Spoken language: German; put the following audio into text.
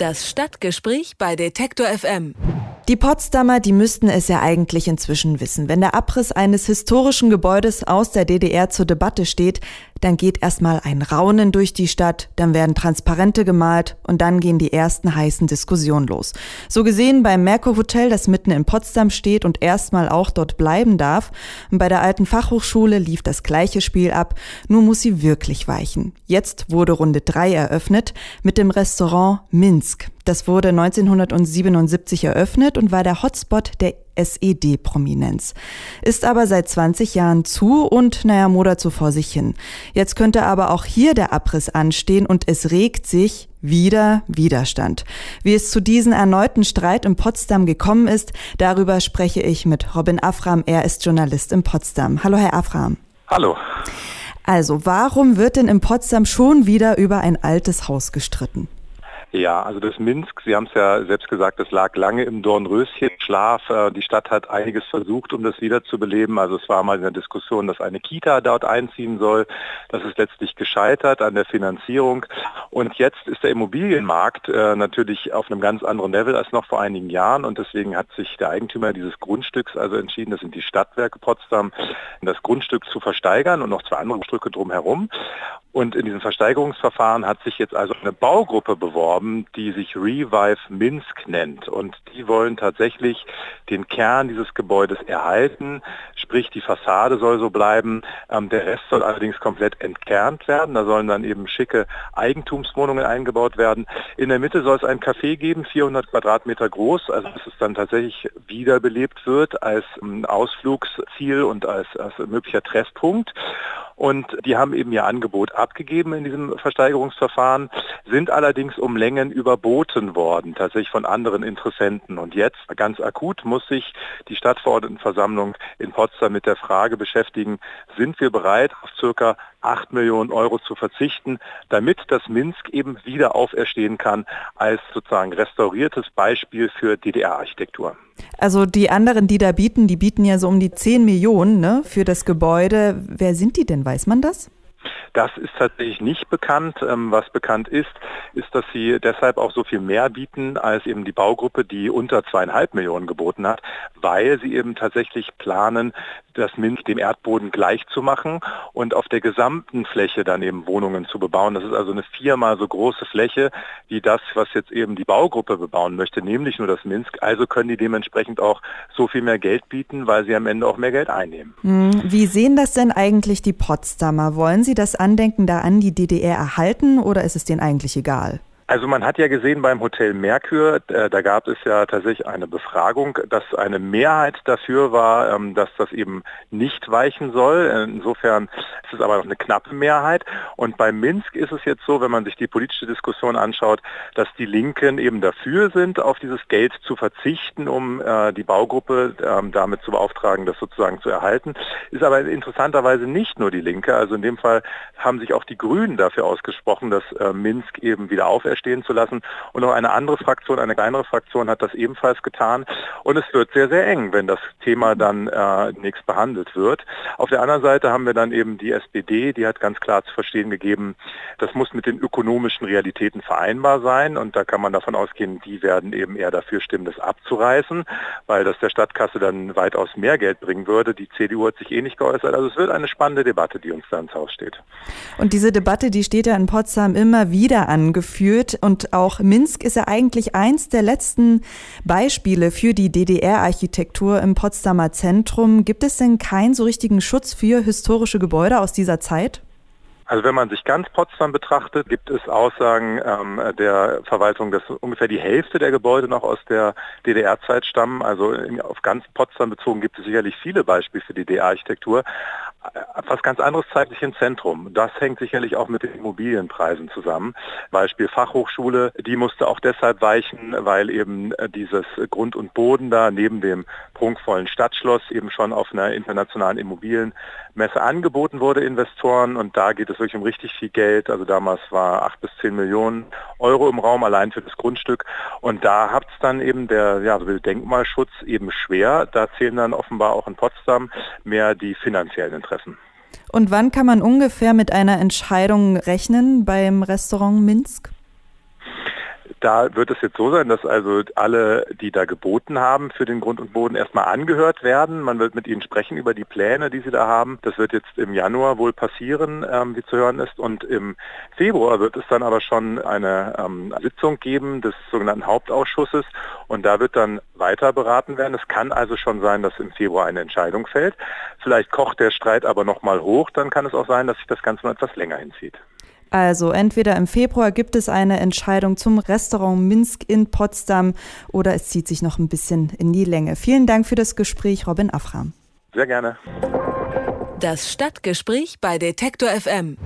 Das Stadtgespräch bei Detektor FM. Die Potsdamer, die müssten es ja eigentlich inzwischen wissen. Wenn der Abriss eines historischen Gebäudes aus der DDR zur Debatte steht, dann geht erstmal ein Raunen durch die Stadt, dann werden Transparente gemalt und dann gehen die ersten heißen Diskussionen los. So gesehen beim Merkur Hotel, das mitten in Potsdam steht und erstmal auch dort bleiben darf. Und bei der alten Fachhochschule lief das gleiche Spiel ab, nur muss sie wirklich weichen. Jetzt wurde Runde drei eröffnet mit dem Restaurant Minsk. Das wurde 1977 eröffnet und war der Hotspot der SED-Prominenz. Ist aber seit 20 Jahren zu und naja, modert so vor sich hin. Jetzt könnte aber auch hier der Abriss anstehen und es regt sich wieder Widerstand. Wie es zu diesem erneuten Streit in Potsdam gekommen ist, darüber spreche ich mit Robin Afram. Er ist Journalist in Potsdam. Hallo, Herr Afram. Hallo. Also, warum wird denn in Potsdam schon wieder über ein altes Haus gestritten? Ja, also das Minsk, Sie haben es ja selbst gesagt, das lag lange im Dornröschen Schlaf. Äh, die Stadt hat einiges versucht, um das wiederzubeleben. Also es war mal in der Diskussion, dass eine Kita dort einziehen soll. Das ist letztlich gescheitert an der Finanzierung. Und jetzt ist der Immobilienmarkt äh, natürlich auf einem ganz anderen Level als noch vor einigen Jahren. Und deswegen hat sich der Eigentümer dieses Grundstücks also entschieden, das sind die Stadtwerke Potsdam, das Grundstück zu versteigern und noch zwei andere Stücke drumherum. Und in diesem Versteigerungsverfahren hat sich jetzt also eine Baugruppe beworben, die sich Revive Minsk nennt. Und die wollen tatsächlich den Kern dieses Gebäudes erhalten, sprich die Fassade soll so bleiben. Ähm, der Rest soll allerdings komplett entkernt werden. Da sollen dann eben schicke Eigentumswohnungen eingebaut werden. In der Mitte soll es ein Café geben, 400 Quadratmeter groß, also dass es dann tatsächlich wiederbelebt wird als ähm, Ausflugsziel und als, als möglicher Treffpunkt. Und die haben eben ihr Angebot abgegeben in diesem Versteigerungsverfahren, sind allerdings um Längen überboten worden, tatsächlich von anderen Interessenten. Und jetzt, ganz akut, muss sich die Stadtverordnetenversammlung in Potsdam mit der Frage beschäftigen, sind wir bereit, auf circa 8 Millionen Euro zu verzichten, damit das Minsk eben wieder auferstehen kann als sozusagen restauriertes Beispiel für DDR-Architektur. Also die anderen, die da bieten, die bieten ja so um die 10 Millionen ne, für das Gebäude. Wer sind die denn? Weiß man das? Das ist tatsächlich nicht bekannt. Ähm, was bekannt ist, ist, dass sie deshalb auch so viel mehr bieten als eben die Baugruppe, die unter zweieinhalb Millionen geboten hat, weil sie eben tatsächlich planen, das Minsk dem Erdboden gleich zu machen und auf der gesamten Fläche dann eben Wohnungen zu bebauen. Das ist also eine viermal so große Fläche wie das, was jetzt eben die Baugruppe bebauen möchte, nämlich nur das Minsk. Also können die dementsprechend auch so viel mehr Geld bieten, weil sie am Ende auch mehr Geld einnehmen. Hm, wie sehen das denn eigentlich die Potsdamer? Wollen sie das Andenken da an die DDR erhalten oder ist es denen eigentlich egal? Also man hat ja gesehen beim Hotel Merkur, äh, da gab es ja tatsächlich eine Befragung, dass eine Mehrheit dafür war, ähm, dass das eben nicht weichen soll. Insofern ist es aber noch eine knappe Mehrheit. Und bei Minsk ist es jetzt so, wenn man sich die politische Diskussion anschaut, dass die Linken eben dafür sind, auf dieses Geld zu verzichten, um äh, die Baugruppe ähm, damit zu beauftragen, das sozusagen zu erhalten. Ist aber interessanterweise nicht nur die Linke. Also in dem Fall haben sich auch die Grünen dafür ausgesprochen, dass äh, Minsk eben wieder auferstehen stehen zu lassen. Und noch eine andere Fraktion, eine kleinere Fraktion hat das ebenfalls getan. Und es wird sehr, sehr eng, wenn das Thema dann äh, nächst behandelt wird. Auf der anderen Seite haben wir dann eben die SPD, die hat ganz klar zu verstehen gegeben, das muss mit den ökonomischen Realitäten vereinbar sein. Und da kann man davon ausgehen, die werden eben eher dafür stimmen, das abzureißen, weil das der Stadtkasse dann weitaus mehr Geld bringen würde. Die CDU hat sich eh nicht geäußert. Also es wird eine spannende Debatte, die uns da ins Haus steht. Und diese Debatte, die steht ja in Potsdam immer wieder angeführt und auch Minsk ist ja eigentlich eins der letzten Beispiele für die DDR-Architektur im Potsdamer Zentrum. Gibt es denn keinen so richtigen Schutz für historische Gebäude aus dieser Zeit? Also wenn man sich ganz Potsdam betrachtet, gibt es Aussagen ähm, der Verwaltung, dass ungefähr die Hälfte der Gebäude noch aus der DDR-Zeit stammen. Also in, auf ganz Potsdam bezogen gibt es sicherlich viele Beispiele für die DDR-Architektur. Was ganz anderes zeigt sich im Zentrum. Das hängt sicherlich auch mit den Immobilienpreisen zusammen. Beispiel Fachhochschule, die musste auch deshalb weichen, weil eben dieses Grund und Boden da neben dem prunkvollen Stadtschloss eben schon auf einer internationalen Immobilienmesse angeboten wurde Investoren und da geht es wirklich um richtig viel Geld. Also damals war acht bis zehn Millionen Euro im Raum allein für das Grundstück und da hat es dann eben der ja, Denkmalschutz eben schwer. Da zählen dann offenbar auch in Potsdam mehr die finanziellen Interessen. Und wann kann man ungefähr mit einer Entscheidung rechnen beim Restaurant Minsk? Da wird es jetzt so sein, dass also alle, die da geboten haben für den Grund und Boden, erstmal angehört werden. Man wird mit ihnen sprechen über die Pläne, die sie da haben. Das wird jetzt im Januar wohl passieren, ähm, wie zu hören ist. Und im Februar wird es dann aber schon eine ähm, Sitzung geben des sogenannten Hauptausschusses. Und da wird dann weiter beraten werden. Es kann also schon sein, dass im Februar eine Entscheidung fällt. Vielleicht kocht der Streit aber nochmal hoch. Dann kann es auch sein, dass sich das Ganze noch etwas länger hinzieht. Also entweder im Februar gibt es eine Entscheidung zum Restaurant Minsk in Potsdam oder es zieht sich noch ein bisschen in die Länge. Vielen Dank für das Gespräch, Robin Afram. Sehr gerne. Das Stadtgespräch bei Detektor FM.